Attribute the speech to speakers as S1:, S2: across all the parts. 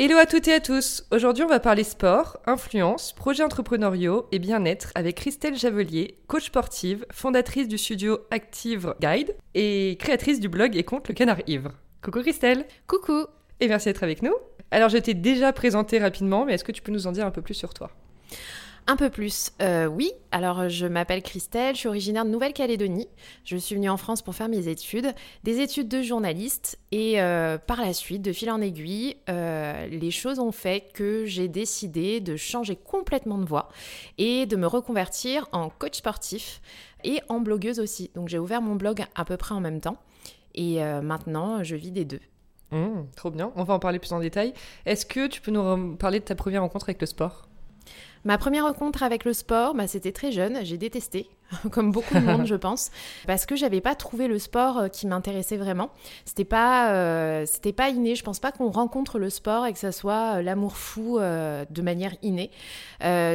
S1: Hello à toutes et à tous Aujourd'hui on va parler sport, influence, projets entrepreneuriaux et bien-être avec Christelle Javelier, coach sportive, fondatrice du studio Active Guide et créatrice du blog et compte Le Canard Ivre. Coucou Christelle
S2: Coucou
S1: Et merci d'être avec nous. Alors je t'ai déjà présenté rapidement, mais est-ce que tu peux nous en dire un peu plus sur toi?
S2: Un peu plus, euh, oui. Alors, je m'appelle Christelle, je suis originaire de Nouvelle-Calédonie. Je suis venue en France pour faire mes études, des études de journaliste. Et euh, par la suite, de fil en aiguille, euh, les choses ont fait que j'ai décidé de changer complètement de voie et de me reconvertir en coach sportif et en blogueuse aussi. Donc, j'ai ouvert mon blog à peu près en même temps. Et maintenant, je vis des deux.
S1: Mmh, trop bien, on va en parler plus en détail. Est-ce que tu peux nous parler de ta première rencontre avec le sport?
S2: Ma première rencontre avec le sport, bah, c'était très jeune, j'ai détesté. comme beaucoup de monde, je pense, parce que j'avais pas trouvé le sport euh, qui m'intéressait vraiment. C'était pas, euh, c'était pas inné. Je pense pas qu'on rencontre le sport et que ça soit euh, l'amour fou de manière innée.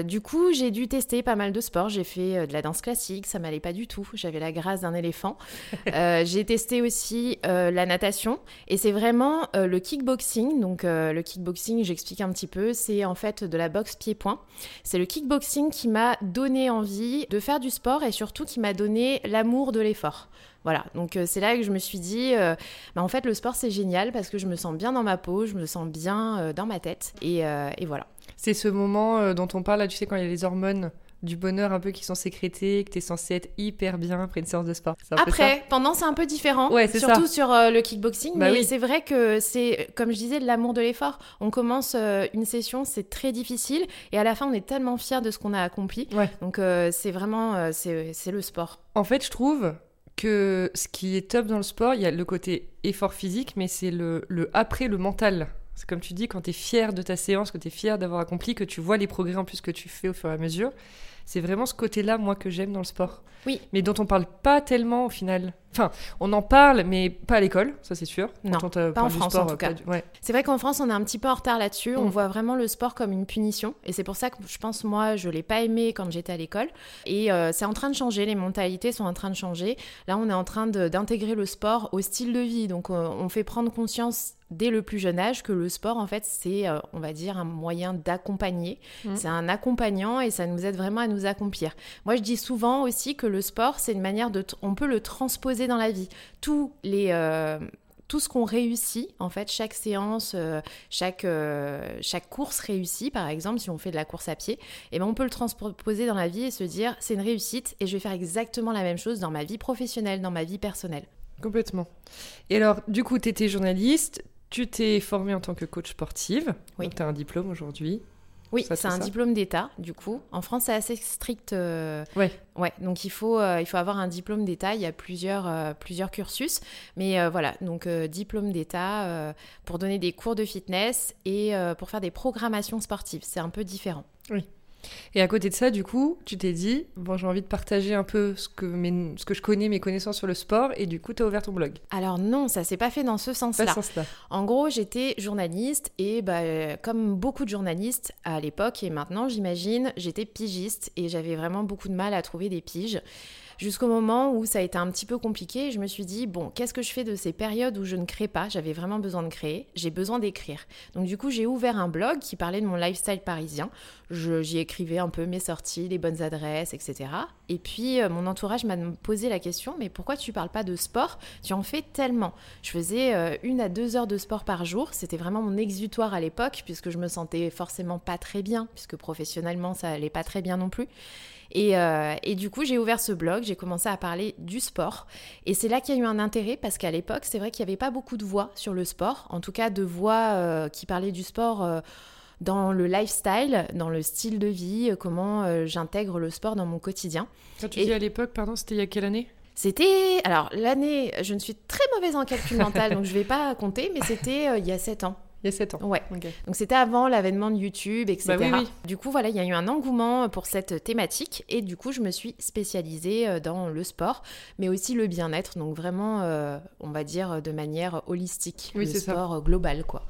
S2: du coup, j'ai dû tester pas mal de sports. J'ai fait de la danse classique, ça m'allait pas du tout. J'avais la grâce d'un éléphant. j'ai testé aussi la natation et c'est vraiment le kickboxing. Donc le kickboxing, j'explique un petit peu, c'est en fait de la boxe pied-point. C'est le kickboxing qui m'a donné envie de faire du sport et surtout qui m'a donné l'amour de l'effort. Voilà, donc euh, c'est là que je me suis dit, euh, bah, en fait le sport c'est génial parce que je me sens bien dans ma peau, je me sens bien euh, dans ma tête et, et voilà.
S1: C'est ce moment dont on parle tu sais, quand il y a les hormones du bonheur un peu qui sont sécrétés, que tu es censé être hyper bien après une séance de sport.
S2: Après, pendant c'est un peu différent,
S1: ouais,
S2: surtout sur euh, le kickboxing, bah mais c'est vrai que c'est, comme je disais, de l'amour de l'effort. On commence euh, une session, c'est très difficile, et à la fin on est tellement fier de ce qu'on a accompli. Donc euh, c'est vraiment, c'est le sport.
S1: En fait, je trouve que ce qui est top dans le sport, il y a le côté effort physique, mais c'est le, le après, le mental. C'est comme tu dis, quand tu es fier de ta séance, que tu es fier d'avoir accompli, que tu vois les progrès en plus que tu fais au fur et à mesure. C'est vraiment ce côté-là, moi, que j'aime dans le sport.
S2: Oui.
S1: Mais dont on parle pas tellement au final. Enfin, on en parle, mais pas à l'école, ça c'est sûr.
S2: Non, pas en France en tout cas. C'est vrai qu'en France, on est un petit peu en retard là-dessus. On mm. voit vraiment le sport comme une punition. Et c'est pour ça que je pense, moi, je l'ai pas aimé quand j'étais à l'école. Et euh, c'est en train de changer, les mentalités sont en train de changer. Là, on est en train d'intégrer le sport au style de vie. Donc, euh, on fait prendre conscience dès le plus jeune âge que le sport, en fait, c'est, euh, on va dire, un moyen d'accompagner. Mm. C'est un accompagnant et ça nous aide vraiment à nous accomplir. Moi, je dis souvent aussi que le sport, c'est une manière de... On peut le transposer dans la vie. Tous les... Euh, tout ce qu'on réussit, en fait, chaque séance, euh, chaque, chaque course réussie, par exemple, si on fait de la course à pied, eh ben on peut le transposer dans la vie et se dire c'est une réussite et je vais faire exactement la même chose dans ma vie professionnelle, dans ma vie personnelle.
S1: Complètement. Et alors, du coup, tu étais journaliste, tu t'es formée en tant que coach sportive. Oui. tu as un diplôme aujourd'hui.
S2: Oui, c'est un diplôme d'État, du coup. En France, c'est assez strict.
S1: Euh, ouais.
S2: Ouais, donc il faut, euh, il faut avoir un diplôme d'État. Il y a plusieurs, euh, plusieurs cursus. Mais voilà, donc diplôme d'État pour donner des cours de fitness et pour faire des programmations sportives. C'est un peu différent.
S1: Oui. Et à côté de ça, du coup, tu t'es dit, bon, j'ai envie de partager un peu ce que, ce que je connais, mes connaissances sur le sport, et du coup, tu as ouvert ton blog.
S2: Alors non, ça s'est pas fait dans ce sens-là. en gros, j'étais journaliste, et bah, comme beaucoup de journalistes à l'époque, et maintenant, j'imagine, j'étais pigiste, et j'avais vraiment beaucoup de mal à trouver des piges jusqu'au moment où ça a été un petit peu compliqué. Je me suis dit, bon, qu'est-ce que je fais de ces périodes où je ne crée pas? J'avais vraiment besoin de créer, j'ai besoin d'écrire. Donc du coup, j'ai ouvert un blog qui parlait de mon lifestyle parisien. J'y écrivais un peu mes sorties, les bonnes adresses, etc. Et puis, euh, mon entourage m'a posé la question, mais pourquoi tu parles pas de sport? Tu en fais tellement. Je faisais euh, une à deux heures de sport par jour. C'était vraiment mon exutoire à l'époque, puisque je me sentais forcément pas très bien, puisque professionnellement, ça allait pas très bien non plus. Euh, et, du coup, j'ai ouvert ce blog, j'ai commencé à parler du sport. Et c'est là qu'il y a eu un intérêt parce qu'à l'époque, c'est vrai qu'il n'y avait pas beaucoup de voix sur le sport, en tout cas de voix euh, qui parlaient du sport. Euh, dans le lifestyle, dans le style de vie, comment j'intègre le sport dans mon quotidien.
S1: Quand tu dis à l'époque, pardon, c'était il y a quelle année?
S2: C'était. Alors, l'année, je ne suis très mauvaise en calcul mental, donc je ne vais pas compter, mais c'était il y a 7 ans.
S1: Il y a 7 ans.
S2: Ouais. Donc c'était avant l'avènement de YouTube, etc. Bah du coup, voilà, il y a eu un engouement pour cette thématique et du coup, je me suis spécialisée euh, dans le sport, mais aussi le bien-être. Donc vraiment, euh, on va dire de manière holistique, oui, le sport global, quoi.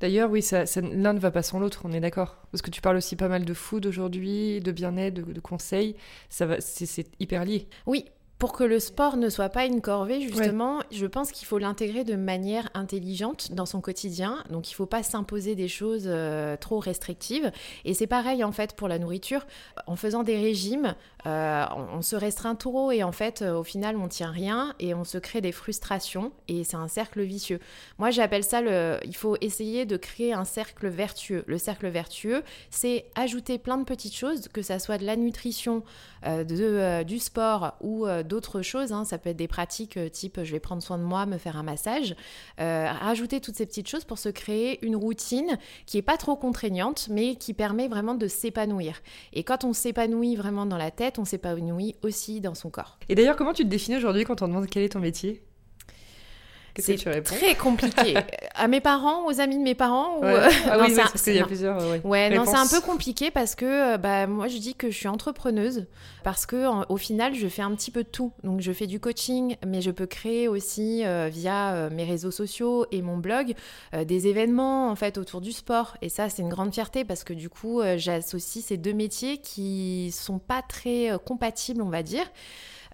S1: D'ailleurs, oui, ça, l'un ne va pas sans l'autre, on est d'accord. Parce que tu parles aussi pas mal de food aujourd'hui, de bien-être, de, conseils. Ça va, c'est hyper lié.
S2: Oui, pour que le sport ne soit pas une corvée, justement, je pense qu'il faut l'intégrer de manière intelligente dans son quotidien. Donc, il ne faut pas s'imposer des choses euh, trop restrictives. Et c'est pareil, en fait, pour la nourriture. En faisant des régimes, euh, on, se restreint trop et en fait, euh, au final, on tient rien et on se crée des frustrations et c'est un cercle vicieux. Moi, j'appelle ça le. Il faut essayer de créer un cercle vertueux. Le cercle vertueux, c'est ajouter plein de petites choses, que ça soit de la nutrition, de, du sport ou d'autres choses. Hein. Ça peut être des pratiques euh, type je vais prendre soin de moi, me faire un massage. Euh, rajouter toutes ces petites choses pour se créer une routine qui est pas trop contraignante, mais qui permet vraiment de s'épanouir. Et quand on s'épanouit vraiment dans la tête, on s'épanouit aussi dans son corps.
S1: Et d'ailleurs, comment tu te définis aujourd'hui quand on demande quel est ton métier?
S2: C'est très compliqué. à mes parents, aux amis de mes parents ou...
S1: Ah oui, parce qu'il y a plusieurs.
S2: ouais, non, c'est un peu compliqué parce que euh, bah, moi, je dis que je suis entrepreneuse parce que au final, je fais un petit peu de tout. Donc, je fais du coaching, mais je peux créer aussi euh, via euh, mes réseaux sociaux et mon blog des événements en fait autour du sport. Et ça, c'est une grande fierté parce que du coup, j'associe ces deux métiers qui sont pas très compatibles, on va dire.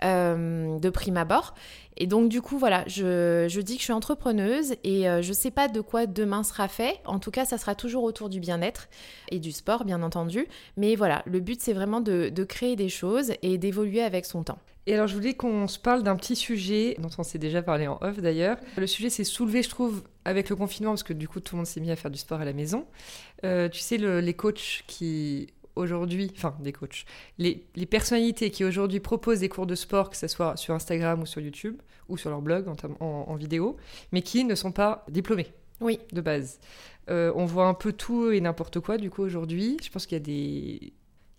S2: De prime abord. Et donc du coup, voilà, je, dis que je suis entrepreneuse et euh, je ne sais pas de quoi demain sera fait. En tout cas, ça sera toujours autour du bien-être et du sport, bien entendu. Mais voilà, le but, c'est vraiment de, créer des choses et d'évoluer avec son temps.
S1: Et alors, je voulais qu'on se parle d'un petit sujet dont on s'est déjà parlé en off d'ailleurs. Le sujet s'est soulevé, je trouve, avec le confinement, parce que du coup, tout le monde s'est mis à faire du sport à la maison. Euh, tu sais, le, les coachs qui aujourd'hui, enfin des coachs, les, personnalités qui aujourd'hui proposent des cours de sport, que ce soit sur Instagram ou sur YouTube, ou sur leur blog en, vidéo, mais qui ne sont pas diplômés.
S2: Oui.
S1: De base. Euh, on voit un peu tout et n'importe quoi, du coup, aujourd'hui. Je pense qu'il y a des...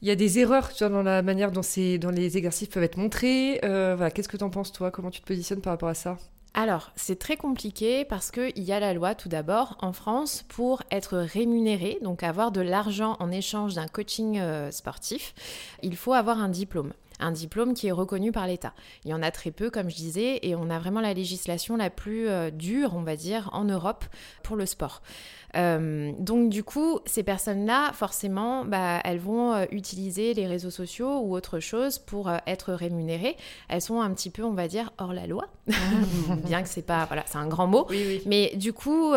S1: Il y a des erreurs dans la manière dont, dont les exercices peuvent être montrés. Euh, voilà, Qu'est-ce que tu en penses, toi? Comment tu te positionnes par rapport à ça?
S2: Alors, c'est très compliqué parce qu'il y a la loi tout d'abord en France pour être rémunéré, donc avoir de l'argent en échange d'un coaching euh, sportif, il faut avoir un diplôme un diplôme qui est reconnu par l'État. Il y en a très peu, comme je disais, et on a vraiment la législation la plus euh, dure, on va dire, en Europe pour le sport. Euh, donc du coup, ces personnes-là, forcément, bah, elles vont euh, utiliser les réseaux sociaux ou autre chose pour être rémunérées. Elles sont un petit peu, on va dire, hors la loi, bien que c'est pas, voilà, c'est un grand mot. Mais du coup,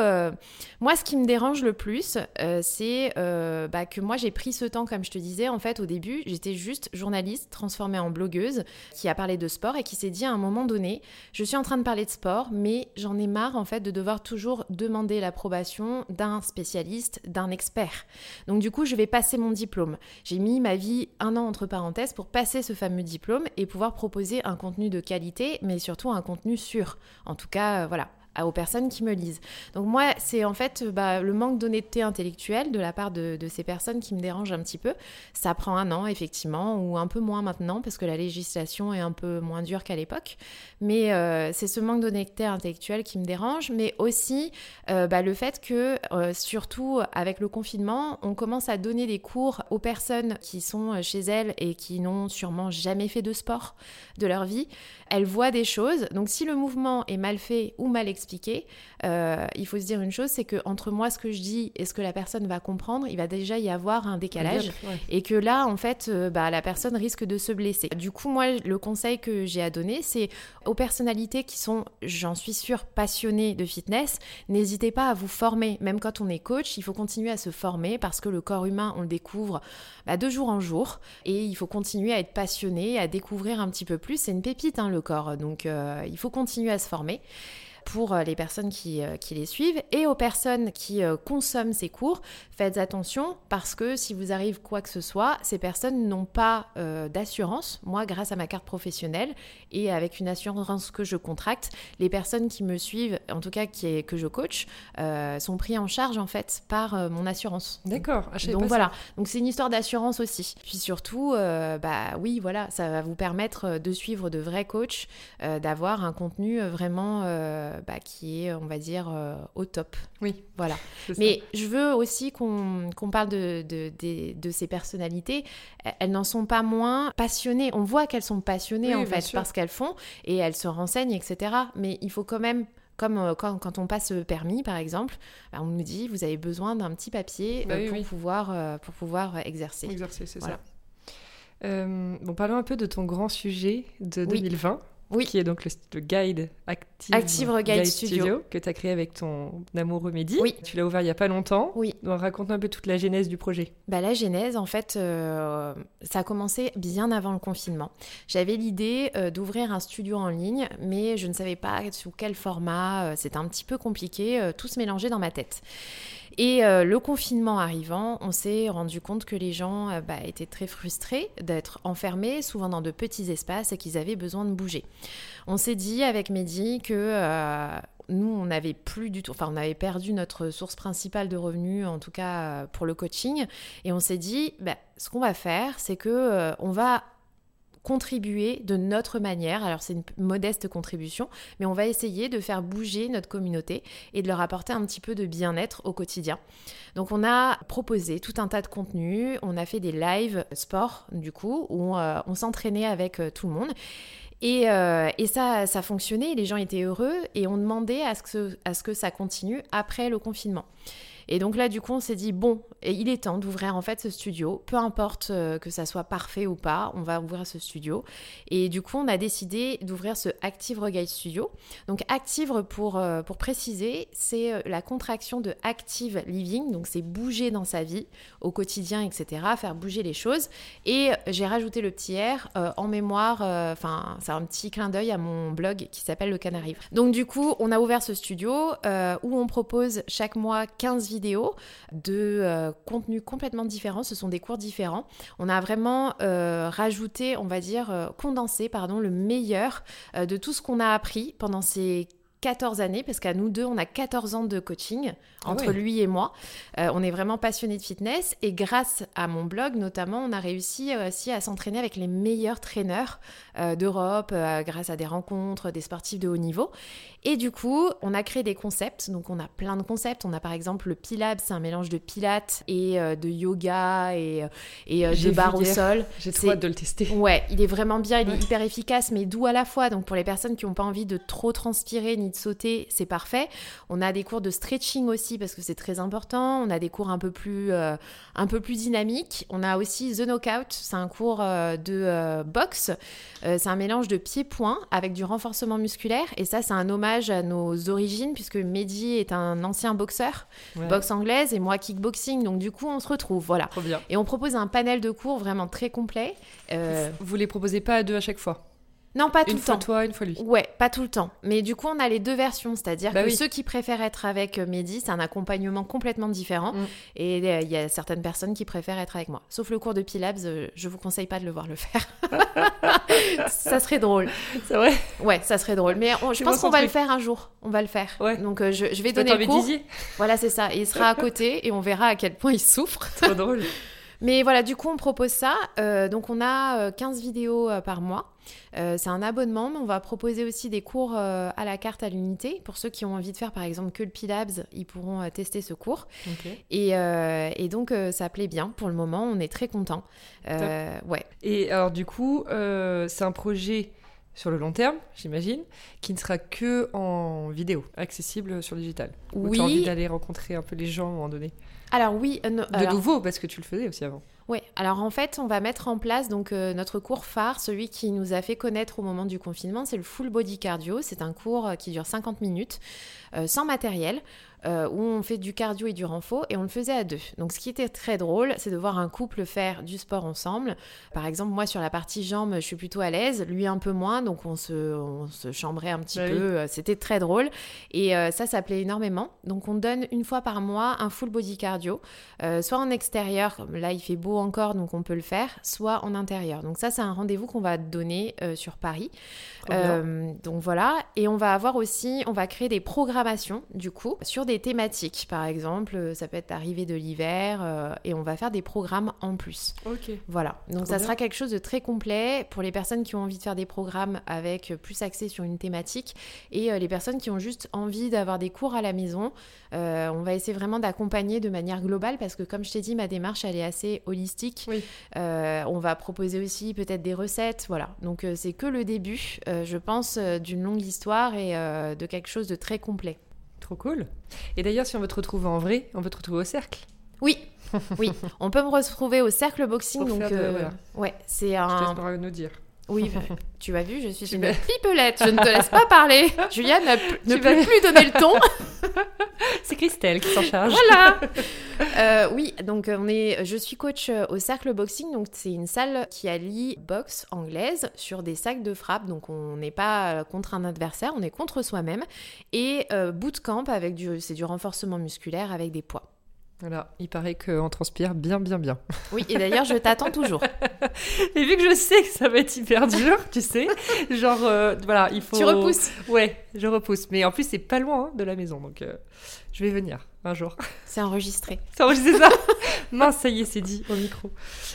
S2: moi, ce qui me dérange le plus, c'est bah, que moi, j'ai pris ce temps, comme je te disais, en fait, au début, j'étais juste journaliste transformée en blogueuse qui a parlé de sport et qui s'est dit à un moment donné, je suis en train de parler de sport, mais j'en ai marre, en fait, de devoir toujours demander l'approbation d'un spécialiste, d'un expert. Donc du coup, je vais passer mon diplôme. J'ai mis ma vie un an entre parenthèses pour passer ce fameux diplôme et pouvoir proposer un contenu de qualité, mais surtout un contenu sûr. En tout cas, euh, voilà, aux personnes qui me lisent. Donc moi, c'est en fait bah, le manque d'honnêteté intellectuelle de la part de, ces personnes qui me dérangent un petit peu. Ça prend un an, effectivement, ou un peu moins maintenant, parce que la législation est un peu moins dure qu'à l'époque. Mais euh, c'est ce manque d'honnêteté intellectuelle qui me dérange, mais aussi euh, bah, le fait que, euh, surtout avec le confinement, on commence à donner des cours aux personnes qui sont chez elles et qui n'ont sûrement jamais fait de sport de leur vie. Elles voient des choses. Donc si le mouvement est mal fait ou mal expliqué, euh, il faut se dire une chose, c'est que entre moi ce que je dis et ce que la personne va comprendre, il va déjà y avoir un décalage et que là en fait euh, bah, la personne risque de se blesser. Du coup moi le conseil que j'ai à donner c'est aux personnalités qui sont, j'en suis sûre, passionnées de fitness, n'hésitez pas à vous former. Même quand on est coach, il faut continuer à se former parce que le corps humain on le découvre bah, de jour en jour et il faut continuer à être passionné, à découvrir un petit peu plus. C'est une pépite hein, le corps, donc euh, il faut continuer à se former. Pour les personnes qui, qui, les suivent et aux personnes qui consomment ces cours, faites attention parce que si vous arrive quoi que ce soit, ces personnes n'ont pas d'assurance. Moi, grâce à ma carte professionnelle et avec une assurance que je contracte, les personnes qui me suivent, en tout cas qui que je coach, sont pris en charge en fait par mon assurance.
S1: D'accord.
S2: Ah, Donc voilà. Donc c'est une histoire d'assurance aussi. Puis surtout, bah oui, voilà, ça va vous permettre de suivre de vrais coachs, d'avoir un contenu vraiment bah, qui est, on va dire, au top.
S1: Oui.
S2: Voilà. Mais je veux aussi qu'on parle de, de, de, ces personnalités. Elles n'en sont pas moins passionnées. On voit qu'elles sont passionnées en fait parce qu'elles font et elles se renseignent, etc. Mais il faut quand même comme euh, quand, quand, on passe le permis, par exemple, bah, on nous dit vous avez besoin d'un petit papier bah euh, pour, Pouvoir, euh, pour pouvoir exercer.
S1: Exercer, c'est ça. bon, parlons un peu de ton grand sujet de 2020
S2: oui.
S1: qui est donc le, guide Active,
S2: Active Guide, Studio.
S1: que tu as créé avec ton amoureux Mehdi.
S2: Oui.
S1: Tu l'as ouvert il y a pas longtemps.
S2: Oui.
S1: Donc raconte un peu toute la genèse du projet.
S2: Bah, la genèse, en fait, euh, ça a commencé bien avant le confinement. J'avais l'idée euh, d'ouvrir un studio en ligne, mais je ne savais pas sous quel format. Euh, c'était un petit peu compliqué, tout se mélangeait dans ma tête. Et euh, le confinement arrivant, on s'est rendu compte que les gens euh, bah, étaient très frustrés d'être enfermés, souvent dans de petits espaces, et qu'ils avaient besoin de bouger. On s'est dit avec Mehdi que euh, nous, on n'avait plus du tout, enfin, on avait perdu notre source principale de revenus, en tout cas pour le coaching, et on s'est dit, bah, ce qu'on va faire, c'est que on va contribuer de notre manière. Alors c'est une modeste contribution, mais on va essayer de faire bouger notre communauté et de leur apporter un petit peu de bien-être au quotidien. Donc on a proposé tout un tas de contenus, on a fait des lives sport du coup, où euh, on s'entraînait avec euh, tout le monde. Et, euh, et, ça, ça fonctionnait, les gens étaient heureux et on demandait à ce que, à ce que ça continue après le confinement. Et donc là, du coup, on s'est dit, bon, il est temps d'ouvrir en fait ce studio. Peu importe euh, que ça soit parfait ou pas, on va ouvrir ce studio. Et du coup, on a décidé d'ouvrir ce Active Reguide Studio. Donc Active, pour, euh, pour préciser, c'est euh, la contraction de Active Living. Donc c'est bouger dans sa vie au quotidien, etc. Faire bouger les choses. Et j'ai rajouté le petit R en mémoire, enfin, c'est un petit clin d'œil à mon blog qui s'appelle Le Canari. Donc du coup, on a ouvert ce studio où on propose chaque mois 15 vidéos de euh, contenus complètement différents. Ce sont des cours différents. On a vraiment euh, rajouté, on va dire, euh, condensé, pardon, le meilleur de tout ce qu'on a appris pendant ces 14 années, parce qu'à nous deux, on a 14 ans de coaching ah entre lui et moi. on est vraiment passionnés de fitness et grâce à mon blog notamment, on a réussi aussi à s'entraîner avec les meilleurs traîneurs d'Europe grâce à des rencontres, des sportifs de haut niveau. Et du coup, on a créé des concepts. Donc, on a plein de concepts. On a par exemple le Pilab, c'est un mélange de pilates et euh, de yoga et, euh, et euh, de barre au sol.
S1: J'ai trop hâte de le tester.
S2: Ouais, il est vraiment bien. Il est hyper efficace, mais doux à la fois. Donc, pour les personnes qui n'ont pas envie de trop transpirer ni de sauter, c'est parfait. On a des cours de stretching aussi parce que c'est très important. On a des cours un peu plus, un peu plus dynamiques. On a aussi The Knockout. C'est un cours de boxe. c'est un mélange de pieds-points avec du renforcement musculaire. Et ça, c'est un hommage à nos origines, puisque Mehdi est un ancien boxeur, boxe anglaise, et moi kickboxing. Donc du coup, on se retrouve, voilà. Et on propose un panel de cours vraiment très complet.
S1: Euh, Vous les proposez pas à deux à chaque fois?
S2: Non, pas tout le
S1: temps.
S2: Une
S1: fois toi, une fois lui.
S2: Ouais, pas tout le temps. Mais du coup, on a les deux versions, c'est-à-dire bah que ceux qui préfèrent être avec euh, Mehdi, c'est un accompagnement complètement différent. Mm. Et euh, il y a certaines personnes qui préfèrent être avec moi. Sauf le cours de Pilabs, euh, je vous conseille pas de le voir le faire. ça serait drôle.
S1: C'est vrai
S2: Ouais, ça serait drôle. Mais je pense qu'on va le faire un jour. On va le faire.
S1: Ouais.
S2: Donc je, je, vais donner le cours. Voilà, c'est ça. Et il sera à côté et on verra à quel point il souffre.
S1: Trop drôle.
S2: Mais voilà, du coup, on propose ça. donc, on a 15 vidéos par mois. Euh, c'est un abonnement, mais on va proposer aussi des cours euh, à la carte à l'unité. Pour ceux qui ont envie de faire par exemple que le Pilabs, ils pourront euh, tester ce cours. Et, donc ça plaît bien pour le moment, on est très content. ouais.
S1: Et alors du coup, c'est un projet sur le long terme, j'imagine, qui ne sera que en vidéo, accessible sur le digital.
S2: Oui.
S1: tu as envie d'aller rencontrer un peu les gens à un moment donné
S2: Alors oui.
S1: de nouveau, parce que tu le faisais aussi avant.
S2: Oui, alors en fait, on va mettre en place donc euh, notre cours phare, celui qui nous a fait connaître au moment du confinement, c'est le full body cardio. C'est un cours euh, qui dure 50 minutes, euh, sans matériel. Euh, où on fait du cardio et du renfort et on le faisait à deux. Donc ce qui était très drôle, c'est de voir un couple faire du sport ensemble. Par exemple, moi sur la partie jambes, je suis plutôt à l'aise, lui un peu moins, donc on se, on se chambrait un petit bah peu. Euh, c'était très drôle et euh, ça, ça plaît énormément. Donc on donne une fois par mois un full body cardio, soit en extérieur, là il fait beau encore, donc on peut le faire, soit en intérieur. Donc ça, c'est un rendez-vous qu'on va donner sur Paris. donc voilà, et on va avoir aussi, on va créer des programmations du coup sur des thématiques. Par exemple, euh, ça peut être arrivé de l'hiver euh, et on va faire des programmes en plus.
S1: Ok.
S2: Voilà. Donc ça sera quelque chose de très complet pour les personnes qui ont envie de faire des programmes avec plus axé sur une thématique et euh, les personnes qui ont juste envie d'avoir des cours à la maison. on va essayer vraiment d'accompagner de manière globale parce que comme je t'ai dit, ma démarche elle est assez holistique.
S1: Oui.
S2: on va proposer aussi peut-être des recettes. Voilà. Donc c'est que le début, je pense, d'une longue histoire et de quelque chose de très complet.
S1: Trop cool. Et d'ailleurs, si on veut te retrouver en vrai, on peut te retrouver au cercle.
S2: Oui, oui. On peut me retrouver au cercle boxing. donc, euh, ouais, c'est un.
S1: Je nous dire.
S2: Oui, tu as vu, je suis une pipelette. Je ne te laisse pas parler. Juliane ne peut plus donner le ton.
S1: C'est Christelle qui s'en charge.
S2: Voilà. Euh, oui, donc on est, je suis coach euh, au Cercle Boxing. Donc c'est une salle qui allie boxe anglaise sur des sacs de frappe. Donc on n'est pas contre un adversaire, on est contre soi-même. Et euh, bootcamp avec du, c'est du renforcement musculaire avec des poids.
S1: Voilà, il paraît qu'on transpire bien, bien, bien.
S2: Oui, et d'ailleurs, je t'attends toujours.
S1: et vu que je sais que ça va être hyper dur, tu sais, genre, euh, voilà, il faut...
S2: Tu repousses
S1: Ouais, je repousse. Mais en plus, c'est pas loin hein, de la maison, donc euh, je vais venir un jour.
S2: C'est enregistré.
S1: C'est enregistré ça Mince, ça y est, c'est dit au micro.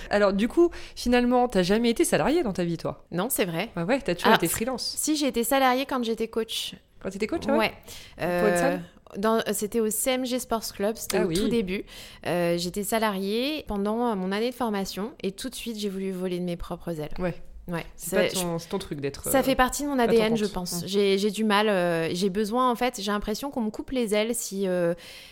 S1: Alors, du coup, finalement, t'as jamais été salarié dans ta vie, toi?
S2: Non, c'est vrai.
S1: Ouais, ouais, t'as toujours été freelance?
S2: Si, j'ai été salarié quand j'étais coach.
S1: Quand t'étais coach,
S2: ouais? ouais. C'était au CMG Sports Club, c'était ah au tout début. Euh, j'étais salariée pendant mon année de formation et tout de suite j'ai voulu voler de mes propres ailes.
S1: Ouais.
S2: Ouais,
S1: c'est ton, truc d'être.
S2: Ça fait euh, partie de mon ADN, je pense. Mmh. J'ai du mal, euh, j'ai besoin en fait, j'ai l'impression qu'on me coupe les ailes si,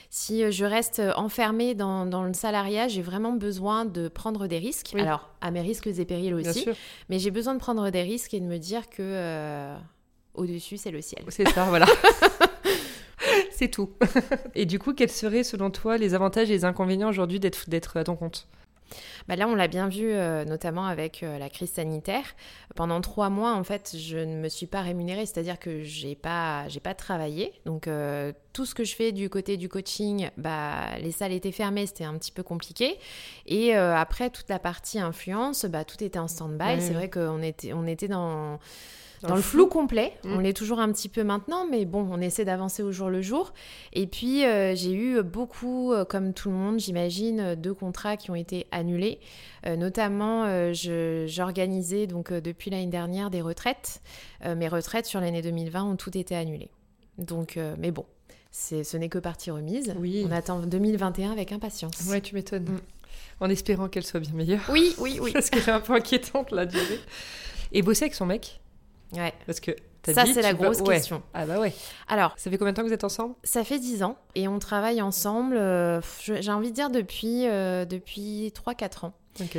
S2: si je reste enfermée dans, dans le salariat. J'ai vraiment besoin de prendre des risques. Alors, à mes risques et périls aussi. Mais j'ai besoin de prendre des risques et de me dire que au-dessus, c'est le ciel.
S1: C'est ça, voilà. c'est tout. et du coup, quels seraient selon toi les avantages et les inconvénients aujourd'hui d'être à ton compte?
S2: Bah là, on l'a bien vu, euh, notamment avec euh, la crise sanitaire. Pendant trois mois, en fait, je ne me suis pas rémunérée, c'est-à-dire que j'ai pas, j'ai pas travaillé. Donc euh, tout ce que je fais du côté du coaching, bah les salles étaient fermées, c'était un petit peu compliqué. Et après toute la partie influence, bah tout était en stand-by. C'est vrai qu'on était, on était dans dans, le flou, complet. Mm. On l'est toujours un petit peu maintenant, mais bon, on essaie d'avancer au jour le jour. Et puis, euh, j'ai eu beaucoup, euh, comme tout le monde, j'imagine, de contrats qui ont été annulés. Euh, notamment, j'organisais donc depuis l'année dernière des retraites. mes retraites sur l'année 2020 ont toutes été annulées. Donc, mais bon, ce n'est que partie remise.
S1: Oui.
S2: On attend 2021 avec impatience.
S1: Ouais, tu m'étonnes. Mm. En espérant qu'elle soit bien meilleure.
S2: Oui, oui, oui.
S1: Parce qu'elle est un peu inquiétante, la durée. Et bosser avec son mec?
S2: Ouais.
S1: Parce que
S2: ça, c'est la grosse question.
S1: Ah bah ouais.
S2: Alors,
S1: ça fait combien de temps que vous êtes ensemble?
S2: Ça fait 10 ans et on travaille ensemble, euh, j'ai envie de dire depuis, euh, depuis 3-4 ans.
S1: Ok.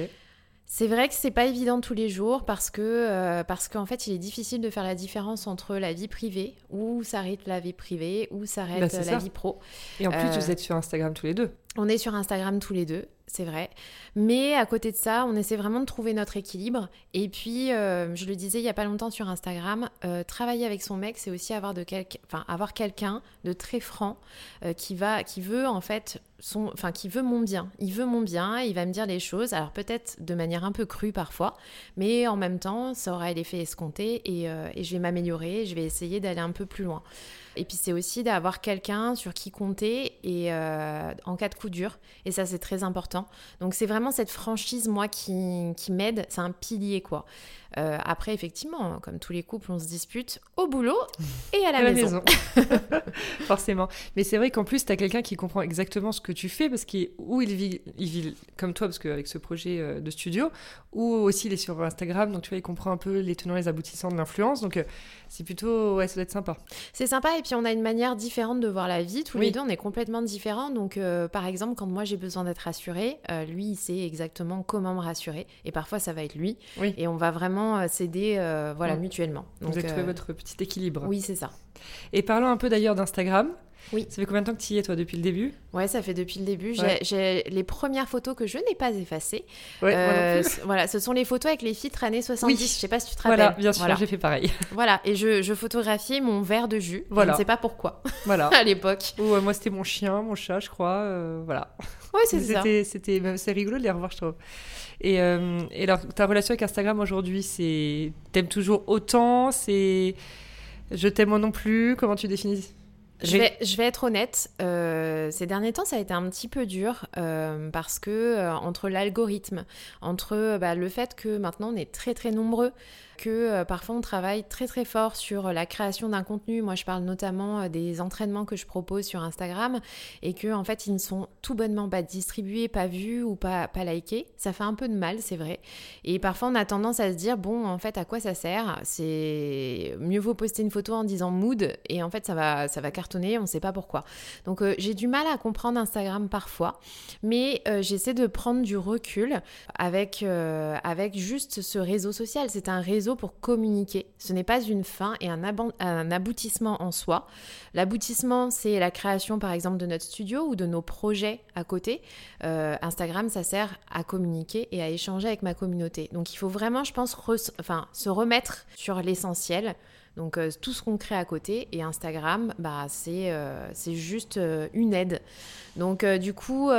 S2: C'est vrai que c'est pas évident tous les jours parce que euh, parce qu'en fait il est difficile de faire la différence entre la vie privée où s'arrête la vie privée où s'arrête bah, la vie pro.
S1: Et en plus vous êtes sur Instagram tous les deux.
S2: On est sur Instagram tous les deux c'est vrai. Mais à côté de ça, on essaie vraiment de trouver notre équilibre. Et puis, euh, je le disais il y a pas longtemps sur Instagram, euh, travailler avec son mec, c'est aussi avoir avoir quelqu'un de très franc euh, qui va, qui veut en fait son, qui veut mon bien. Il veut mon bien, il va me dire les choses. Alors peut-être de manière un peu crue parfois, mais en même temps, ça aura l'effet escompté et, et je vais m'améliorer. Je vais essayer d'aller un peu plus loin. Et puis c'est aussi d'avoir quelqu'un sur qui compter et euh, en cas de coup dur. Et ça c'est très important. Donc c'est vraiment cette franchise moi qui, qui m'aide. C'est un pilier quoi. Euh, après, effectivement, comme tous les couples, on se dispute au boulot et à la, maison.
S1: Forcément. Mais c'est vrai qu'en plus, tu as quelqu'un qui comprend exactement ce que tu fais, parce qu'il où il vit, il vit comme toi, parce qu'avec ce projet euh, de studio, ou aussi il est sur Instagram, donc tu vois, il comprend un peu les tenants et les aboutissants de l'influence. Donc c'est plutôt, ouais, ça doit être sympa.
S2: C'est sympa, et puis on a une manière différente de voir la vie. Tous les deux, on est complètement différents. Donc, par exemple, quand moi j'ai besoin d'être rassurée, lui, il sait exactement comment me rassurer. Et parfois, ça va être lui. Et on va vraiment euh, s'aider euh, voilà, mm. mutuellement.
S1: Vous avez trouvé euh, votre petit équilibre.
S2: Oui, c'est ça.
S1: Et parlons un peu d'ailleurs d'Instagram. Oui. Ça fait combien de temps que tu y es, toi, depuis le début?
S2: Ouais, ça fait depuis le début. J'ai les premières photos que je n'ai pas effacées.
S1: Ouais, euh,
S2: voilà, ce sont les photos avec les filtres années 70. Oui. Je sais pas si tu te rappelles.
S1: Voilà, bien sûr, j'ai fait pareil.
S2: Voilà, et je, je, photographiais mon verre de jus. Voilà. Je ne sais pas pourquoi.
S1: Voilà.
S2: à l'époque.
S1: Ou moi, c'était mon chien, mon chat, je crois. Euh, voilà.
S2: Ouais, c'est ça.
S1: C'était, c'est rigolo de les revoir, je trouve. Et, euh, et alors, ta relation avec Instagram aujourd'hui, c'est. T'aimes toujours autant C'est. Je t'aime moi non plus Comment tu définis
S2: je vais, je vais, être honnête, euh, ces derniers temps, ça a été un petit peu dur euh, parce que entre l'algorithme, entre bah, le fait que maintenant on est très très nombreux que euh, parfois on travaille très très fort sur la création d'un contenu. Moi, je parle notamment euh, des entraînements que je propose sur Instagram et que en fait, ils ne sont tout bonnement pas distribués, pas vus ou pas, pas likés. Ça fait un peu de mal, c'est vrai. Et parfois, on a tendance à se dire bon, en fait, à quoi ça sert? C'est mieux vaut poster une photo en disant mood et en fait, ça va, ça va On ne sait pas pourquoi. Donc, euh, j'ai du mal à comprendre Instagram parfois, mais j'essaie de prendre du recul avec avec juste ce réseau social. C'est un réseau pour communiquer. Ce n'est pas une fin et un, un aboutissement en soi. L'aboutissement, c'est la création par exemple de notre studio ou de nos projets à côté. Euh, Instagram, ça sert à communiquer et à échanger avec ma communauté. Donc il faut vraiment, je pense, enfin, se remettre sur l'essentiel. Donc euh, tout ce qu'on crée à côté et Instagram, bah, c'est euh, juste une aide. Donc du coup,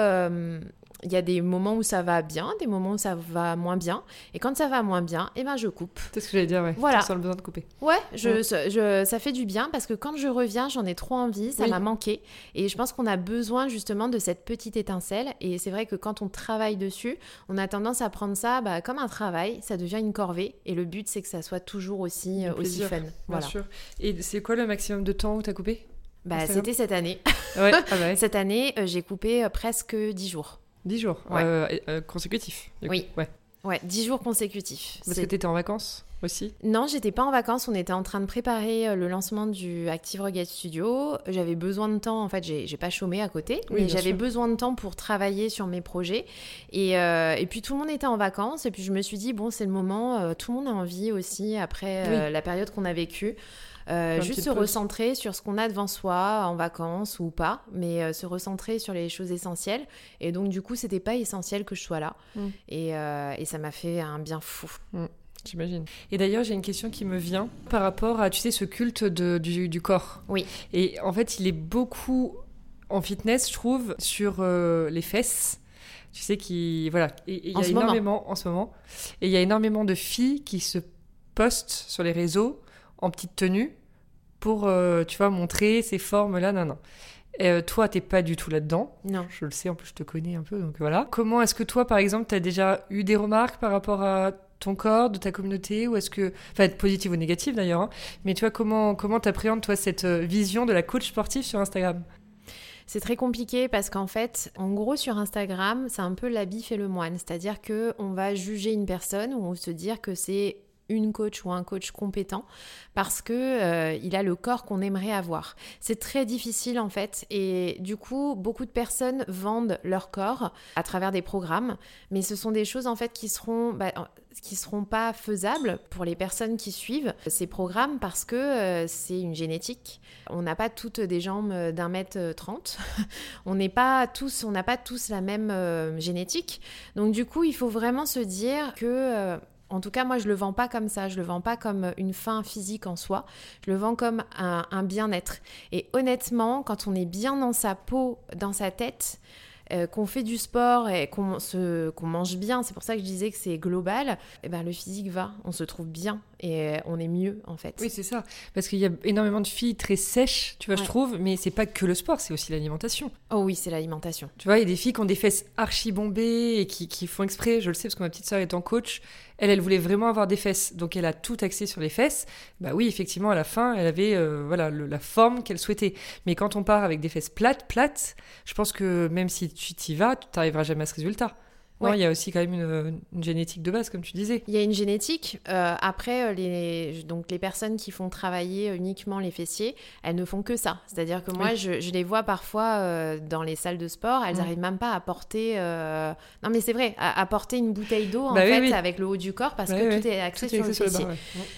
S2: il y a des moments où ça va bien, des moments où ça va moins bien. Et quand ça va moins bien, eh ben je coupe.
S1: C'est ce que j'allais dire, ouais.
S2: Voilà.
S1: Tu le besoin de couper.
S2: Ouais, je, je, ça fait du bien parce que quand je reviens, j'en ai trop envie, ça m'a manqué. Et je pense qu'on a besoin justement de cette petite étincelle. Et c'est vrai que quand on travaille dessus, on a tendance à prendre ça bah, comme un travail, ça devient une corvée. Et le but, c'est que ça soit toujours aussi, aussi fun. Bien
S1: voilà. sûr. Et c'est quoi le maximum de temps où tu as coupé?
S2: Bah, C'était cette année.
S1: Ouais. Ah bah
S2: cette année, euh, j'ai coupé euh, presque 10 jours.
S1: 10 jours euh, euh, consécutifs.
S2: Oui. Ouais. Ouais, 10 jours consécutifs.
S1: Parce que tu étais en vacances aussi?
S2: Non, j'étais pas en vacances. On était en train de préparer euh, le lancement du Active Reggae Studio. J'avais besoin de temps. En fait, j'ai pas chômé à côté, mais j'avais besoin de temps pour travailler sur mes projets. Et, et, puis tout le monde était en vacances. Et puis je me suis dit, bon, c'est le moment. tout le monde a envie aussi, après la période qu'on a vécue. Euh, juste se recentrer sur ce qu'on a devant soi en vacances ou pas, mais euh, se recentrer sur les choses essentielles. Et donc, du coup, c'était pas essentiel que je sois là. Mm. Et, euh, et, ça m'a fait un bien fou.
S1: Mm. J'imagine. Et d'ailleurs, j'ai une question qui me vient par rapport à, tu sais, ce culte de, du, du, corps.
S2: Oui.
S1: Et en fait, il est beaucoup en fitness, je trouve, sur les fesses. Tu sais, qui. Voilà. Et il y a énormément, en ce moment. Et il y a énormément de filles qui se postent sur les réseaux en petite tenue pour, euh, tu vois, montrer ces formes-là. Non, non. Et, euh, toi, t'es pas du tout là-dedans.
S2: Non.
S1: Je le sais, en plus, je te connais un peu, donc voilà. Comment est-ce que toi, par exemple, tu as déjà eu des remarques par rapport à ton corps, de ta communauté, ou est-ce que, enfin, positive ou négative d'ailleurs, hein, mais tu vois, comment comment t'appréhendes toi cette euh, vision de la coach sportive sur Instagram?
S2: C'est très compliqué parce qu'en fait, en gros, sur Instagram, c'est un peu l'habit fait le moine. C'est-à-dire que on va juger une personne ou on va se dire que c'est une coach ou un coach compétent parce que euh, il a le corps qu'on aimerait avoir. C'est très difficile en fait et du coup beaucoup de personnes vendent leur corps à travers des programmes, mais ce sont des choses en fait qui seront bah, qui seront pas faisables pour les personnes qui suivent ces programmes parce que euh, c'est une génétique. On n'a pas toutes des jambes d'un mètre trente. on n'est pas tous, on n'a pas tous la même euh, génétique. Donc du coup, il faut vraiment se dire que en tout cas, moi, je le vends pas comme ça. Je le vends pas comme une fin physique en soi. Je le vends comme un, bien-être. Et honnêtement, quand on est bien dans sa peau, dans sa tête, euh, qu'on fait du sport et qu'on mange bien, c'est pour ça que je disais que c'est global, et eh ben le physique va, on se trouve bien et on est mieux en fait.
S1: Oui, c'est ça. Parce qu'il y a énormément de filles très sèches, tu vois, je trouve, mais c'est pas que le sport, c'est aussi l'alimentation.
S2: Oh oui, c'est l'alimentation.
S1: Tu vois, il y a des filles qui ont des fesses archi bombées et qui, qui font exprès, je le sais parce que ma petite sœur est en coach, elle, elle voulait vraiment avoir des fesses, donc elle a tout axé sur les fesses. Bah oui, effectivement, à la fin, elle avait euh, voilà la forme qu'elle souhaitait. Mais quand on part avec des fesses plates, plates, je pense que même si tu t'y vas, tu n'arriveras jamais à ce résultat. Il y a aussi quand même une, génétique de base, comme tu disais.
S2: Il y a une génétique. Euh, après, euh, les, donc les personnes qui font travailler uniquement les fessiers, elles ne font que ça. C'est-à-dire que moi, je, les vois parfois euh, dans les salles de sport, elles n'arrivent même pas à porter. Non, mais c'est vrai, à, porter une bouteille d'eau en bah fait avec le haut du corps parce que tout est axé sur le fessier.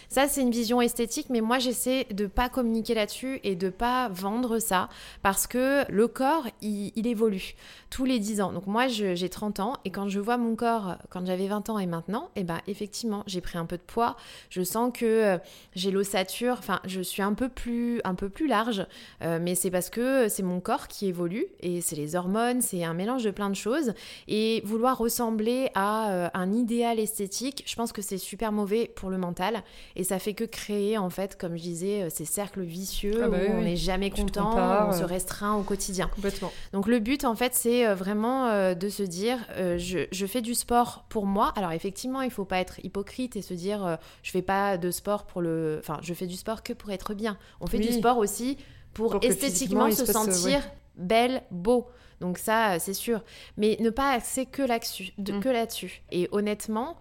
S2: ça, c'est une vision esthétique, mais moi, j'essaie de pas communiquer là-dessus et de pas vendre ça parce que le corps, il, il évolue tous les 10 ans. Donc moi, j'ai 30 ans et quand je vois mon corps quand j'avais 20 ans et maintenant, et eh ben effectivement, j'ai pris un peu de poids. Je sens que euh, j'ai l'ossature, enfin, je suis un peu plus, un peu plus large, euh, mais c'est parce que c'est mon corps qui évolue et c'est les hormones, c'est un mélange de plein de choses. Et vouloir ressembler à euh, un idéal esthétique, je pense que c'est super mauvais pour le mental et ça fait que créer en fait, comme je disais, ces cercles vicieux ah bah où on n'est jamais content, on se restreint au quotidien.
S1: Complètement.
S2: Donc le but en fait, c'est vraiment de se dire, je je fais du sport pour moi. Alors effectivement, il faut pas être hypocrite et se dire je euh, je fais pas de sport pour le enfin, je fais du sport que pour être bien. On fait du sport aussi pour, esthétiquement se, sentir belle, beau. Donc ça, c'est sûr. Mais ne pas axer que là-dessus. Mm. Que là-dessus. Et honnêtement,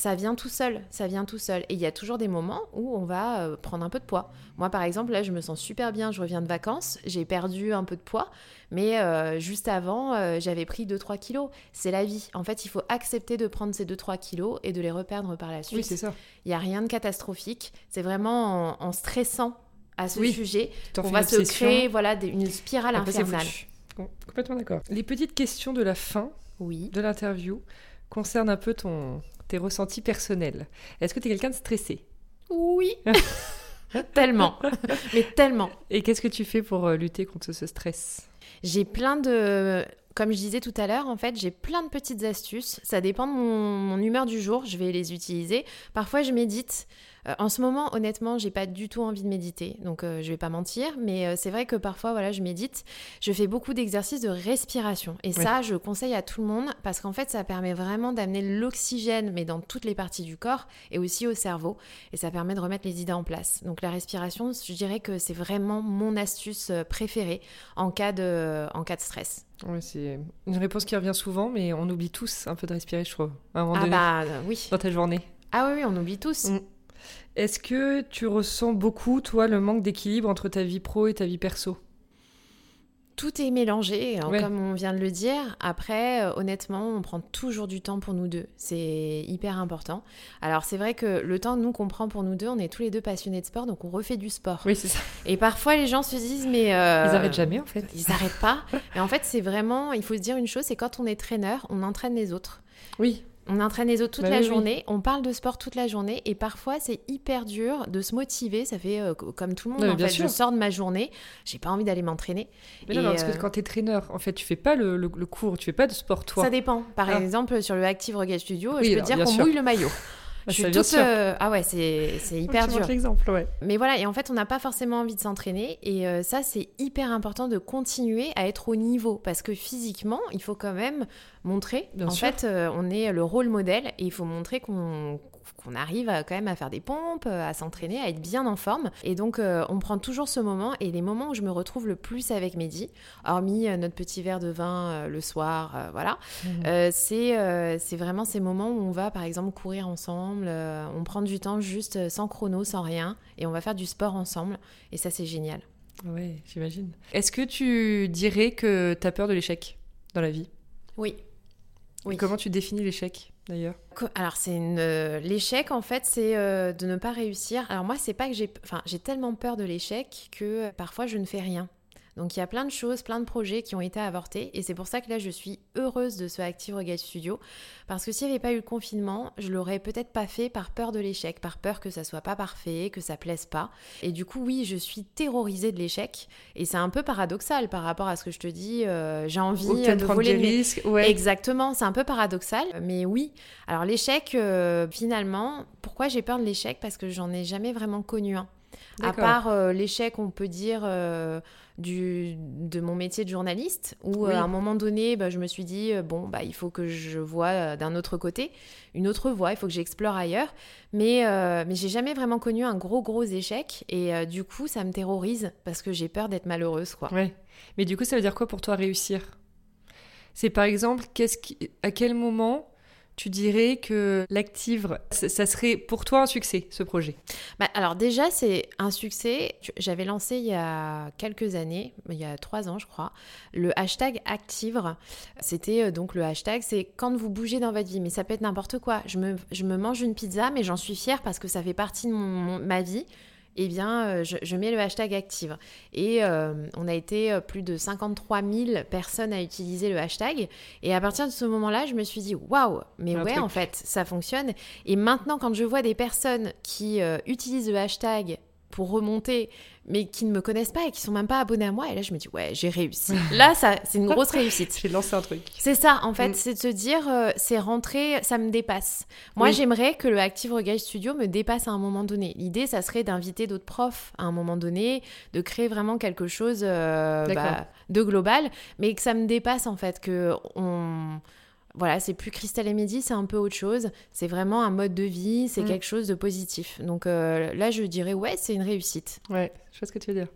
S2: ça vient tout seul, ça vient tout seul. Et il y a toujours des moments où on va euh, prendre un peu de poids. Moi, par exemple, là, je me sens super bien, je reviens de vacances, j'ai perdu un peu de poids, mais euh, juste avant, euh, j'avais pris 2-3 kilos. C'est la vie. En fait, il faut accepter de prendre ces 2-3 kilos et de les reperdre par la suite.
S1: Oui, c'est ça.
S2: Il n'y a rien de catastrophique. C'est vraiment en, stressant à ce sujet qu'on va se créer voilà, une spirale infernale.
S1: Complètement d'accord. Les petites questions de la fin
S2: oui.
S1: de l'interview concernent un peu ton, tes ressentis personnels. Est-ce que tu es quelqu'un de stressé?
S2: Oui. tellement. Mais tellement.
S1: Et qu'est-ce que tu fais pour euh, lutter contre ce stress?
S2: J'ai plein de comme je disais tout à l'heure, en fait, j'ai plein de petites astuces. Ça dépend de mon, humeur du jour. Je vais les utiliser. Parfois, je médite. Euh, en ce moment, honnêtement, j'ai pas du tout envie de méditer, donc euh, je vais pas mentir, mais euh, c'est vrai que parfois, voilà, je médite. Je fais beaucoup d'exercices de respiration, et ça, je conseille à tout le monde parce qu'en fait, ça permet vraiment d'amener l'oxygène, mais dans toutes les parties du corps et aussi au cerveau, et ça permet de remettre les idées en place. Donc la respiration, je dirais que c'est vraiment mon astuce préférée en cas de, en cas de stress.
S1: Oui, c'est une réponse qui revient souvent, mais on oublie tous un peu de respirer, je trouve, à un moment
S2: ah bah oui.
S1: dans ta journée.
S2: Ah oui, oui on oublie tous. Mm.
S1: Est-ce que tu ressens beaucoup, toi, le manque d'équilibre entre ta vie pro et ta vie perso?
S2: Tout est mélangé, hein, comme on vient de le dire. Après, euh, honnêtement, on prend toujours du temps pour nous deux. C'est hyper important. Alors, c'est vrai que le temps, nous, qu'on prend pour nous deux, on est tous les deux passionnés de sport, donc on refait du sport.
S1: Oui, c'est ça.
S2: Et parfois, les gens se disent, mais. Euh,
S1: ils arrêtent jamais, en fait.
S2: Ils n'arrêtent pas. Mais en fait, c'est vraiment. Il faut se dire une chose c'est quand on est traîneur, on entraîne les autres.
S1: Oui.
S2: On entraîne les autres toute bah la journée, on parle de sport toute la journée et parfois c'est hyper dur de se motiver. Ça fait euh, comme tout le monde. en fait, je sors de ma journée, j'ai pas envie d'aller m'entraîner.
S1: Mais non, parce que euh, quand tu es traîneur, en fait, tu fais pas le, cours, tu fais pas de sport toi.
S2: Ça dépend. Par ah. exemple, sur le Active Reggae Studio, je peux dire qu'on mouille le maillot. Je suis toute... Euh, ah ouais, c'est hyper dur.
S1: l'exemple, ouais.
S2: Mais voilà, et en fait, on n'a pas forcément envie de s'entraîner. Et ça, c'est hyper important de continuer à être au niveau. Parce que physiquement, il faut quand même montrer. en fait, euh, on est le rôle modèle et il faut montrer qu'on arrive quand même à faire des pompes, à s'entraîner, à être bien en forme. Et donc, euh, on prend toujours ce moment. Et les moments où je me retrouve le plus avec Mehdi, hormis euh, notre petit verre de vin le soir, voilà, mmh. c'est vraiment ces moments où on va, par exemple, courir ensemble. on prend du temps juste sans chrono, sans rien. Et on va faire du sport ensemble. Et ça, c'est génial.
S1: Oui, j'imagine. Est-ce que tu dirais que tu as peur de l'échec dans la vie?
S2: Oui.
S1: Comment tu définis l'échec? D'ailleurs
S2: Alors c'est euh, l'échec en fait, c'est euh, de ne pas réussir. Alors moi c'est pas que j'ai, enfin j'ai tellement peur de l'échec que euh, parfois je ne fais rien. Donc il y a plein de choses, plein de projets qui ont été avortés et c'est pour ça que là je suis heureuse de ce Active Reggae Studio parce que s'il n'y avait pas eu le confinement, je l'aurais peut-être pas fait par peur de l'échec, par peur que ça soit pas parfait, que ça plaise pas. Et du coup oui, je suis terrorisée de l'échec et c'est un peu paradoxal par rapport à ce que je te dis, euh, j'ai envie de voler
S1: des risques. Ouais.
S2: Exactement, c'est un peu paradoxal, mais oui. Alors l'échec euh, finalement, pourquoi j'ai peur de l'échec? Parce que j'en ai jamais vraiment connu un. À part euh, l'échec, on peut dire du, de mon métier de journaliste, où euh, à un moment donné, bah, je me suis dit, euh, bon, bah, il faut que je vois euh, d'un autre côté, une autre voie, il faut que j'explore ailleurs. Mais, mais j'ai jamais vraiment connu un gros, gros échec. Et du coup, ça me terrorise parce que j'ai peur d'être malheureuse. Quoi.
S1: Ouais. Mais du coup, ça veut dire quoi pour toi réussir? C'est par exemple, qu'est-ce qui, à quel moment tu dirais que l'Activre, ça serait pour toi un succès, ce projet?
S2: Bah, Alors déjà, c'est un succès. J'avais lancé il y a quelques années, il y a trois ans je crois, le hashtag Activre. C'était euh, donc le hashtag, c'est quand vous bougez dans votre vie, mais ça peut être n'importe quoi. Je me, je me mange une pizza, mais j'en suis fière parce que ça fait partie de ma vie eh bien, euh, je, mets le hashtag active. Et euh, on a été euh, plus de 53 000 personnes à utiliser le hashtag. Et à partir de ce moment-là, je me suis dit, waouh, mais ouais, en fait, ça fonctionne. Et maintenant, quand je vois des personnes qui utilisent le hashtag pour remonter, mais qui ne me connaissent pas et qui sont même pas abonnés à moi. Et là, je me dis, ouais, j'ai réussi. là, ça, c'est une grosse réussite.
S1: j'ai lancé un truc.
S2: C'est ça, en fait, mm. c'est de se dire, euh, c'est rentré, ça me dépasse. Moi, j'aimerais que le Active Regage Studio me dépasse à un moment donné. L'idée, ça serait d'inviter d'autres profs à un moment donné, de créer vraiment quelque chose euh, bah, de global, mais que ça me dépasse, en fait, que on voilà, c'est plus cristal et midi, c'est un peu autre chose. C'est vraiment un mode de vie, c'est mm. quelque chose de positif. Donc euh, là, je dirais, ouais, c'est une réussite.
S1: Ouais, je vois ce que tu veux dire.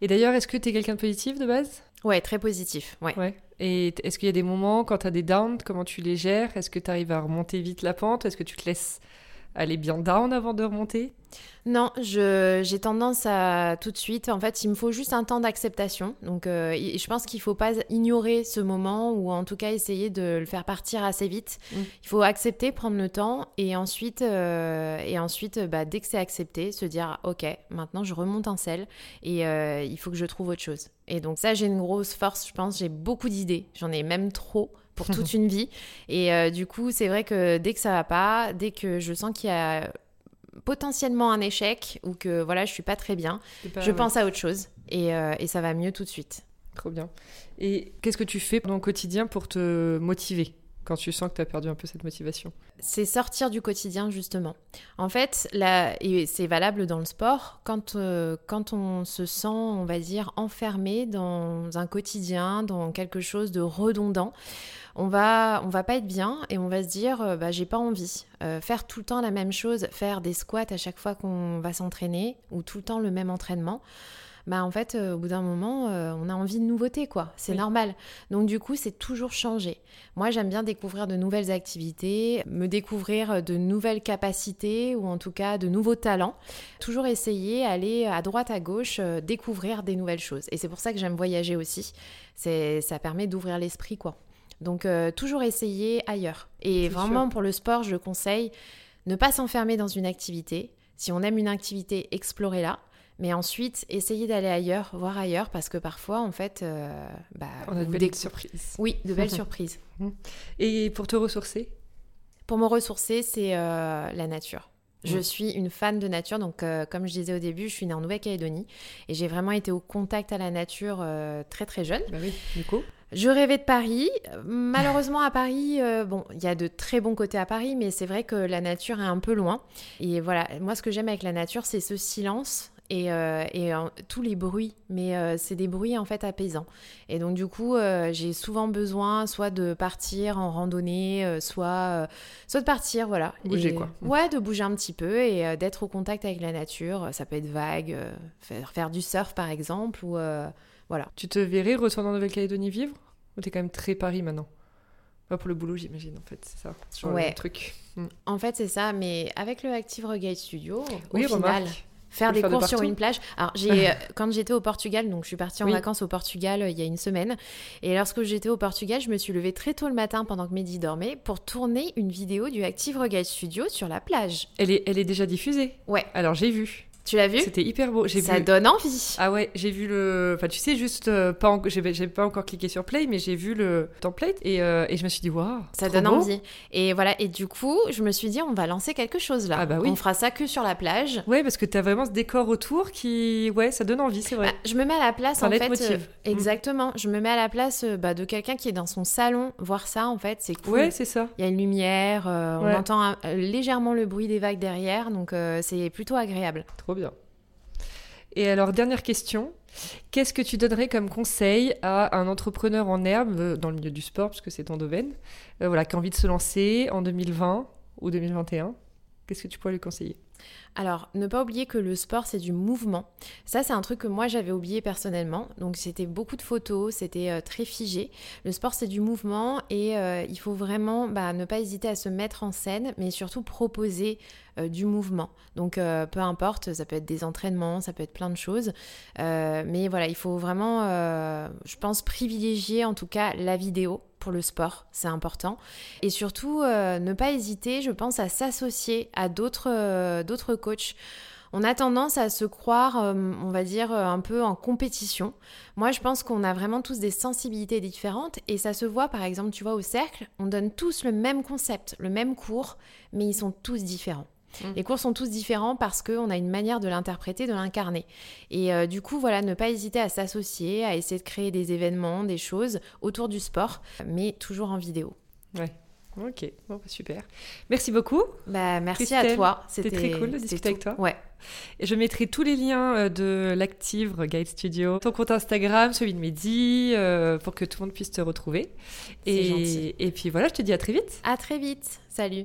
S1: Et d'ailleurs, est-ce que tu es quelqu'un de positif de base?
S2: Ouais, très positif. Ouais.
S1: ouais. Et est-ce qu'il y a des moments, quand tu as des downs, comment tu les gères? Est-ce que tu arrives à remonter vite la pente? Est-ce que tu te laisses aller bien down avant de remonter?
S2: Non, j'ai tendance à tout de suite. En fait, il me faut juste un temps d'acceptation. Donc, euh, je pense qu'il ne faut pas ignorer ce moment ou en tout cas essayer de le faire partir assez vite. Mm. Il faut accepter, prendre le temps et ensuite, euh, et ensuite bah, dès que c'est accepté, se dire Ok, maintenant je remonte un sel et euh, il faut que je trouve autre chose. Et donc, ça, j'ai une grosse force, je pense. J'ai beaucoup d'idées. J'en ai même trop pour toute une vie. Et euh, du coup, c'est vrai que dès que ça va pas, dès que je sens qu'il y a potentiellement un échec ou que voilà, je suis pas très bien, je pense à autre chose et, euh, et, ça va mieux tout de suite.
S1: Trop bien. Et qu'est-ce que tu fais dans le quotidien pour te motiver? Quand tu sens que tu as perdu un peu cette motivation
S2: C'est sortir du quotidien, justement. En fait, là, et c'est valable dans le sport, quand, euh, quand on se sent, on va dire, enfermé dans un quotidien, dans quelque chose de redondant, on va, on va pas être bien et on va se dire, euh, bah, j'ai pas envie. Euh, faire tout le temps la même chose, faire des squats à chaque fois qu'on va s'entraîner ou tout le temps le même entraînement bah en fait, euh, au bout d'un moment, euh, on a envie de nouveauté, quoi. C'est normal. Donc du coup, c'est toujours changer. Moi, j'aime bien découvrir de nouvelles activités, me découvrir de nouvelles capacités ou en tout cas de nouveaux talents. Toujours essayer, aller à droite, à gauche, euh, découvrir des nouvelles choses. Et c'est pour ça que j'aime voyager aussi. C'est, ça permet d'ouvrir l'esprit, quoi. Donc toujours essayer ailleurs. Et vraiment, pour le sport, je conseille ne pas s'enfermer dans une activité. Si on aime une activité, explorez-la. Mais ensuite, essayez d'aller ailleurs, voir ailleurs, parce que parfois, en fait, euh,
S1: bah, on a de belles surprises.
S2: Oui, de belles surprises.
S1: Mmh. Et pour te ressourcer?
S2: Pour me ressourcer, c'est euh, la nature. Je suis une fan de nature, donc euh, comme je disais au début, je suis née en Nouvelle-Calédonie et j'ai vraiment été au contact à la nature très très jeune.
S1: Bah oui, du coup.
S2: Je rêvais de Paris. Malheureusement, à Paris, bon, il y a de très bons côtés à Paris, mais c'est vrai que la nature est un peu loin. Et voilà, moi, ce que j'aime avec la nature, c'est ce silence et, euh, tous les bruits, mais euh, c'est des bruits en fait apaisants. Et donc du coup, euh, j'ai souvent besoin soit de partir en randonnée, soit, soit de partir, voilà.
S1: Bouger quoi.
S2: Ouais, de bouger un petit peu et d'être au contact avec la nature. Ça peut être vague, faire, faire, du surf par exemple, ou voilà.
S1: Tu te verrais retourner en Nouvelle-Calédonie vivre? Ou t'es quand même très Paris maintenant? Pas pour le boulot, j'imagine, en fait, c'est ça. C'est
S2: ouais.
S1: le truc.
S2: Mm. En fait, c'est ça, mais avec le Active Reggae Studio, oui, au final, Faire des cours sur une plage. Alors, j'ai, euh, quand j'étais au Portugal, donc je suis partie en vacances au Portugal euh, il y a une semaine, et lorsque j'étais au Portugal, je me suis levée très tôt le matin pendant que Mehdi dormait pour tourner une vidéo du Active Reggae Studio sur la plage.
S1: Elle est, elle est déjà diffusée?
S2: Ouais.
S1: Alors, j'ai vu.
S2: Tu l'as vu
S1: C'était hyper beau.
S2: Ça donne envie.
S1: Ah ouais, j'ai vu le. Enfin, tu sais, juste euh, pas. En... J'ai pas encore cliqué sur play, mais j'ai vu le template et, euh, et je me suis dit waouh.
S2: Ça donne envie. Et voilà. Et du coup, je me suis dit on va lancer quelque chose là. Ah bah oui. On fera ça que sur la plage.
S1: Ouais, parce que t'as vraiment ce décor autour qui, ouais, ça donne envie, c'est vrai. Bah,
S2: je me mets à la place en fait. Euh, mm. exactement. Je me mets à la place bah, de quelqu'un qui est dans son salon. Voir ça en fait, c'est cool.
S1: Ouais, c'est ça.
S2: Il y a une lumière. On entend légèrement le bruit des vagues derrière, donc c'est plutôt agréable.
S1: Trop Et alors, dernière question. Qu'est-ce que tu donnerais comme conseil à un entrepreneur en herbe euh, dans le milieu du sport, puisque c'est ton domaine, euh, voilà, qui a envie de se lancer en 2020 ou 2021 Qu'est-ce que tu pourrais lui conseiller?
S2: Alors, ne pas oublier que le sport, c'est du mouvement. Ça, c'est un truc que moi, j'avais oublié personnellement. Donc, c'était beaucoup de photos, c'était euh, très figé. Le sport, c'est du mouvement et euh, il faut vraiment bah, ne pas hésiter à se mettre en scène, mais surtout proposer euh, du mouvement. Donc, peu importe, ça peut être des entraînements, ça peut être plein de choses. mais voilà, il faut vraiment, je pense, privilégier en tout cas la vidéo pour le sport, c'est important. Et surtout, ne pas hésiter, je pense, à s'associer à d'autres euh, d'autres On a tendance à se croire, euh, on va dire, un peu en compétition. Moi, je pense qu'on a vraiment tous des sensibilités différentes et ça se voit, par exemple, tu vois, au cercle, on donne tous le même concept, le même cours, mais ils sont tous différents. Mm. Les cours sont tous différents parce qu'on a une manière de l'interpréter, de l'incarner. Et euh, du coup, voilà, ne pas hésiter à s'associer, à essayer de créer des événements, des choses autour du sport, mais toujours en vidéo.
S1: Ouais. Ok, bon, bah, super. Merci beaucoup.
S2: Bah, merci à toi.
S1: C'était très cool de discuter avec toi.
S2: Ouais.
S1: Et je mettrai tous les liens euh, de l'Active Guide Studio, ton compte Instagram, celui de Mehdi, euh, pour que tout le monde puisse te retrouver. Et, gentil. et puis voilà, je te dis à très vite.
S2: À très vite. Salut.